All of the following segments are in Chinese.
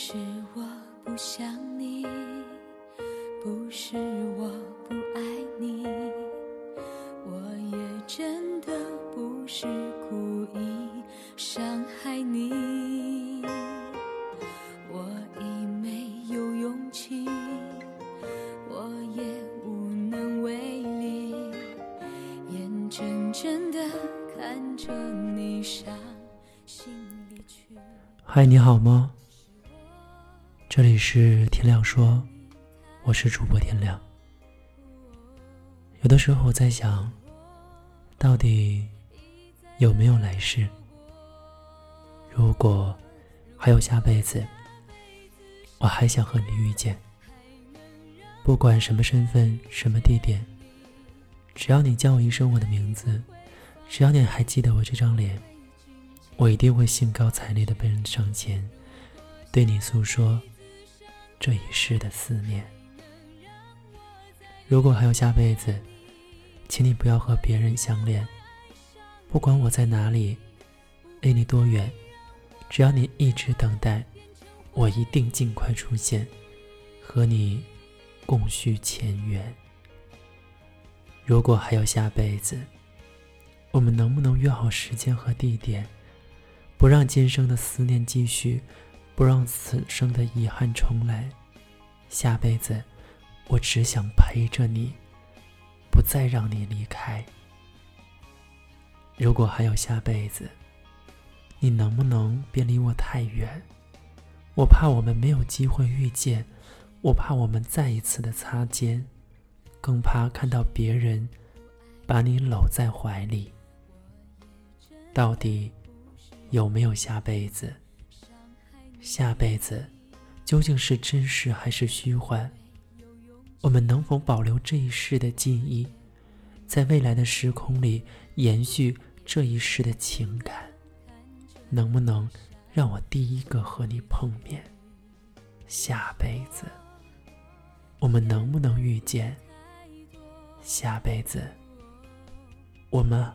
是我不想你，不是我不爱你，我也真的不是故意伤害你。我已没有勇气，我也无能为力，眼睁睁的看着你伤心离去。嗨，你好吗？这里是天亮说，我是主播天亮。有的时候我在想，到底有没有来世？如果还有下辈子，我还想和你遇见。不管什么身份、什么地点，只要你叫我一声我的名字，只要你还记得我这张脸，我一定会兴高采烈的奔上前，对你诉说这一世的思念。如果还有下辈子，请你不要和别人相恋，不管我在哪里，离你多远，只要你一直等待，我一定尽快出现，和你共续前缘。如果还有下辈子，我们能不能约好时间和地点，不让今生的思念继续，不让此生的遗憾重来？下辈子，我只想陪着你，不再让你离开。如果还有下辈子，你能不能别离我太远？我怕我们没有机会遇见，我怕我们再一次的擦肩，更怕看到别人把你搂在怀里。到底有没有下辈子？下辈子究竟是真实还是虚幻？我们能否保留这一世的记忆，在未来的时空里延续这一世的情感？能不能让我第一个和你碰面？下辈子我们能不能遇见？下辈子我们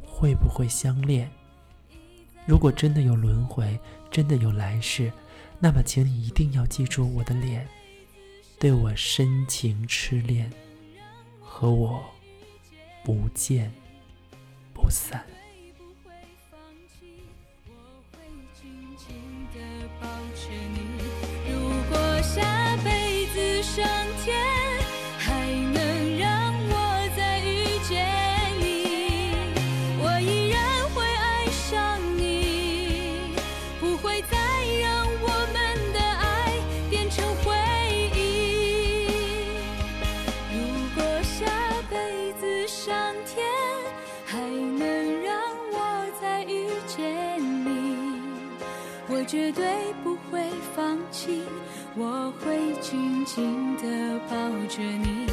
会不会相恋？如果真的有轮回，真的有来世，那么请你一定要记住我的脸，对我深情痴恋，和我不见不散。我绝对不会放弃，我会紧紧地抱着你。